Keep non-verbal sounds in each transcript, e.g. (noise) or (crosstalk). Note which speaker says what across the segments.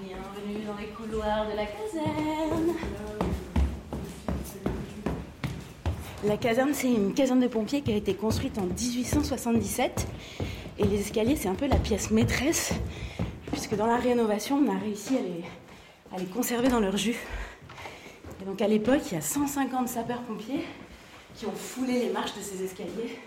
Speaker 1: Bienvenue dans les couloirs de la caserne. La caserne, c'est une caserne de pompiers qui a été construite en 1877. Et les escaliers, c'est un peu la pièce maîtresse, puisque dans la rénovation, on a réussi à les, à les conserver dans leur jus. Et donc à l'époque, il y a 150 sapeurs-pompiers qui ont foulé les marches de ces escaliers.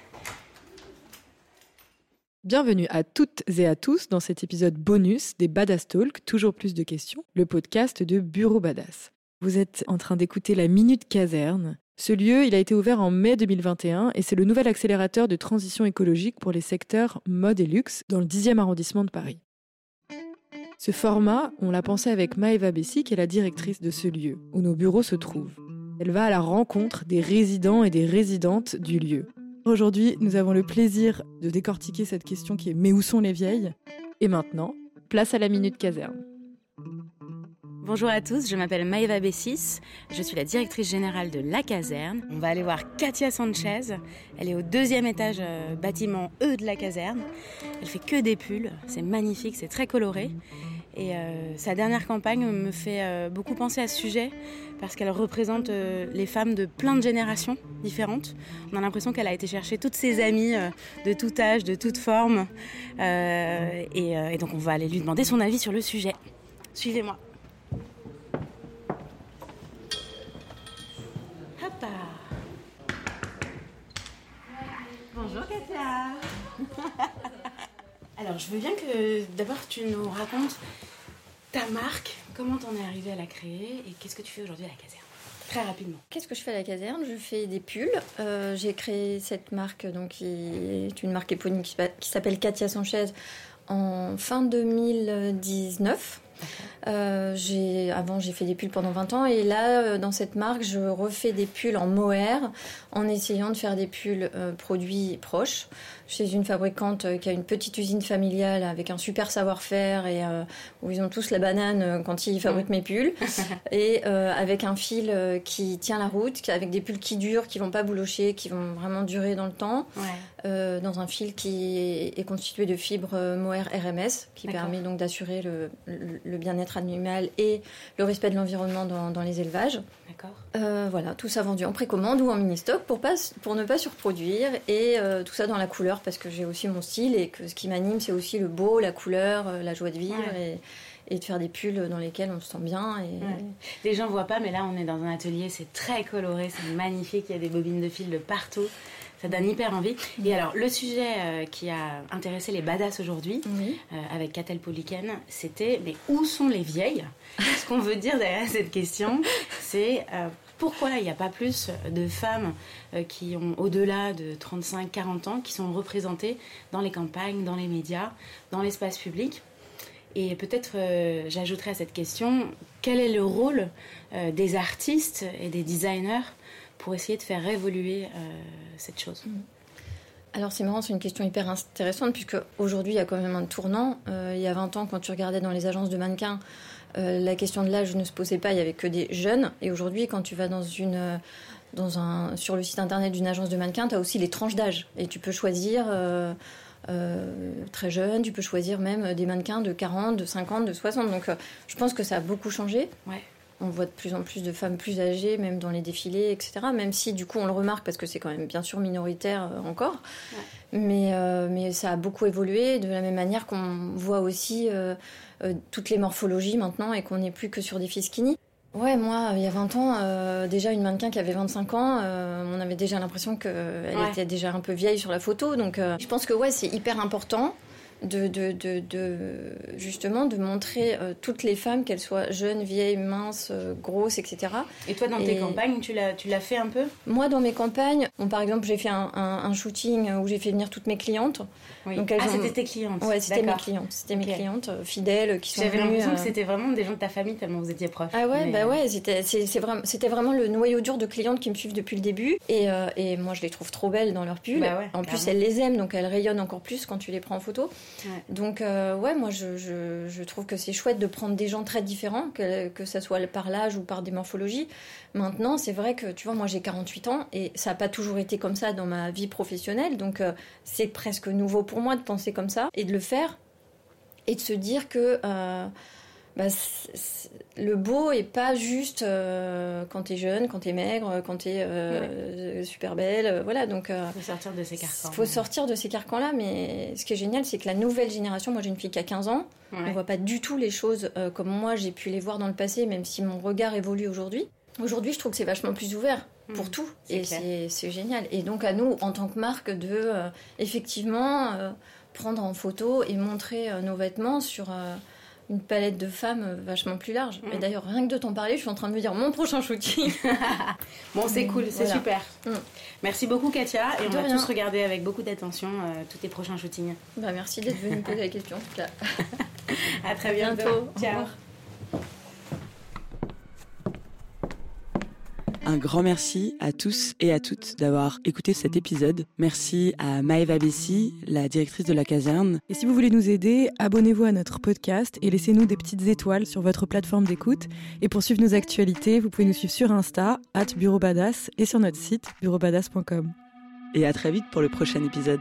Speaker 2: Bienvenue à toutes et à tous dans cet épisode bonus des Badass Talk, toujours plus de questions, le podcast de Bureau Badass. Vous êtes en train d'écouter la Minute Caserne. Ce lieu, il a été ouvert en mai 2021 et c'est le nouvel accélérateur de transition écologique pour les secteurs mode et luxe dans le 10e arrondissement de Paris. Ce format, on l'a pensé avec Maëva Bessy, qui est la directrice de ce lieu, où nos bureaux se trouvent. Elle va à la rencontre des résidents et des résidentes du lieu. Aujourd'hui, nous avons le plaisir de décortiquer cette question qui est Mais où sont les vieilles? Et maintenant, place à la minute caserne.
Speaker 1: Bonjour à tous, je m'appelle Maëva Bessis, je suis la directrice générale de La Caserne. On va aller voir Katia Sanchez, elle est au deuxième étage euh, bâtiment E de la caserne. Elle fait que des pulls, c'est magnifique, c'est très coloré. Et euh, sa dernière campagne me fait euh, beaucoup penser à ce sujet parce qu'elle représente euh, les femmes de plein de générations différentes. On a l'impression qu'elle a été chercher toutes ses amies de tout âge, de toute forme. Et, et, donc on va aller lui demander son avis sur le sujet. Suivez-moi. Bonjour Katia (laughs) Alors, je veux bien que d'abord tu nous racontes ta marque, comment t'en es arrivée à la créer et qu'est-ce que tu fais aujourd'hui à la caserne? Très rapidement.
Speaker 3: Qu'est-ce que je fais à la caserne? Je fais des pulls. Euh, j'ai créé cette marque, donc qui est une marque éponyme qui s'appelle Katia Sanchez en fin 2019. Euh, j'ai, avant, j'ai fait des pulls pendant 20 ans. Et là, euh, dans cette marque, je refais des pulls en mohair en essayant de faire des pulls euh, produits proches. Chez une fabricante qui a une petite usine familiale avec un super savoir-faire et où ils ont tous la banane quand ils fabriquent mes pulls. (laughs) Et avec un fil qui tient la route, avec des pulls qui durent, qui vont pas boulocher, qui vont vraiment durer dans le temps, dans un fil qui est, constitué de fibres mohair RMS qui permet donc d'assurer le, le bien-être animal et le respect de l'environnement dans, les élevages.
Speaker 1: D'accord.
Speaker 3: Euh, voilà, tout ça vendu en précommande ou en mini-stock pour, pas, pour ne pas surproduire et euh, tout ça dans la couleur parce que j'ai aussi mon style et que ce qui m'anime c'est aussi le beau, la couleur, euh, la joie de vivre et, de faire des pulls dans lesquels on se sent bien. Et...
Speaker 1: Les gens voient pas, mais là on est dans un atelier, c'est très coloré, c'est magnifique, il y a des bobines de fil de partout. Ça donne hyper envie. Et alors, le sujet euh, qui a intéressé les badass aujourd'hui, euh, avec Catel Poliken, c'était mais où sont les vieilles? Ce qu'on veut dire derrière cette question, c'est euh, pourquoi il n'y a pas plus de femmes qui ont au-delà de 35-40 ans, qui sont représentées dans les campagnes, dans les médias, dans l'espace public? Et peut-être j'ajouterai à cette question, quel est le rôle des artistes et des designers pour essayer de faire évoluer euh, cette chose mm.
Speaker 3: alors c'est marrant, c'est une question hyper intéressante puisque aujourd'hui il y a quand même un tournant. Euh, il y a 20 ans, quand tu regardais dans les agences de mannequins, euh, la question de l'âge ne se posait pas, il y avait que des jeunes. Et aujourd'hui, quand tu vas dans une, dans un, sur le site internet d'une agence de mannequins, tu as aussi les tranches d'âge et tu peux choisir. très jeune, tu peux choisir même des mannequins de 40, de 50, de 60. Donc je pense que ça a beaucoup changé.
Speaker 1: Ouais
Speaker 3: on voit de plus en plus de femmes plus âgées, même dans les défilés, etc. Même si du coup on le remarque parce que c'est quand même bien sûr minoritaire euh, encore. Mais, euh, mais ça a beaucoup évolué de la même manière qu'on voit aussi euh, toutes les morphologies maintenant et qu'on n'est plus que sur des filles skinny. Ouais, moi, il y a 20 ans, déjà une mannequin qui avait 25 ans, on avait déjà l'impression qu'elle était déjà un peu vieille sur la photo. Donc je pense que ouais, c'est hyper important de, de, de, de, justement de montrer euh, toutes les femmes, qu'elles soient jeunes, vieilles, minces, euh, grosses, etc.
Speaker 1: Et toi, dans tes campagnes, tu l'as, tu l'as fait un peu?
Speaker 3: Moi, dans mes campagnes, par exemple, j'ai fait un, un, shooting où j'ai fait venir toutes mes clientes.
Speaker 1: Donc, ah, c'était tes clientes
Speaker 3: Ouais, c'était mes clientes. C'était mes clientes euh, fidèles qui sont
Speaker 1: J'avais l'impression que c'était vraiment des gens de ta famille tellement vous étiez proches.
Speaker 3: Ah ouais, bah ouais, c'était, vraiment, c'était vraiment le noyau dur de clientes qui me suivent depuis le début. Et, et moi, je les trouve trop belles dans leurs pulls.
Speaker 1: Bah
Speaker 3: en plus, elles les aiment, donc elles rayonnent encore plus quand tu les prends en photo. Donc, euh, ouais, moi, je, je, trouve que c'est chouette de prendre des gens très différents, que, que ça soit par l'âge ou par des morphologies. Maintenant, c'est vrai que, tu vois, moi, j'ai 48 ans et ça n'a pas toujours été comme ça dans ma vie professionnelle. Donc, euh, c'est presque nouveau pour moi de penser comme ça et de le faire et de se dire que. Euh, bah, le beau est pas juste euh, quand t'es jeune, quand t'es maigre, quand t'es euh, super belle, euh, voilà. Donc
Speaker 1: faut sortir de ces carcans.
Speaker 3: Faut sortir de ces carcans-là, mais ce qui est génial, c'est que la nouvelle génération, moi j'ai une fille qui a 15 ans, on voit pas du tout les choses comme moi j'ai pu les voir dans le passé, même si mon regard évolue aujourd'hui. Aujourd'hui, je trouve que c'est vachement plus ouvert pour mm. tout, et c'est génial. Et donc à nous, en tant que marque, de effectivement prendre en photo et montrer nos vêtements sur une palette de femmes vachement plus large. Et mm. d'ailleurs, rien que de t'en parler, je suis en train de me dire mon prochain shooting. (laughs)
Speaker 1: bon, c'est cool, c'est super. Mm. Merci beaucoup, Katia. Et on va tous regarder avec beaucoup d'attention euh, tous tes prochains shootings.
Speaker 3: Bah, merci d'être venue poser la question, en tout cas. (laughs)
Speaker 1: à très bientôt. Ciao.
Speaker 2: Un grand merci à tous et à toutes d'avoir écouté cet épisode. Merci à Maëva Bessi, la directrice de la caserne. Et si vous voulez nous aider, abonnez-vous à notre podcast et laissez-nous des petites étoiles sur votre plateforme d'écoute. Et pour suivre nos actualités, vous pouvez nous suivre sur Insta, at Bureau Badass, et sur notre site bureaubadass.com. Et à très vite pour le prochain épisode.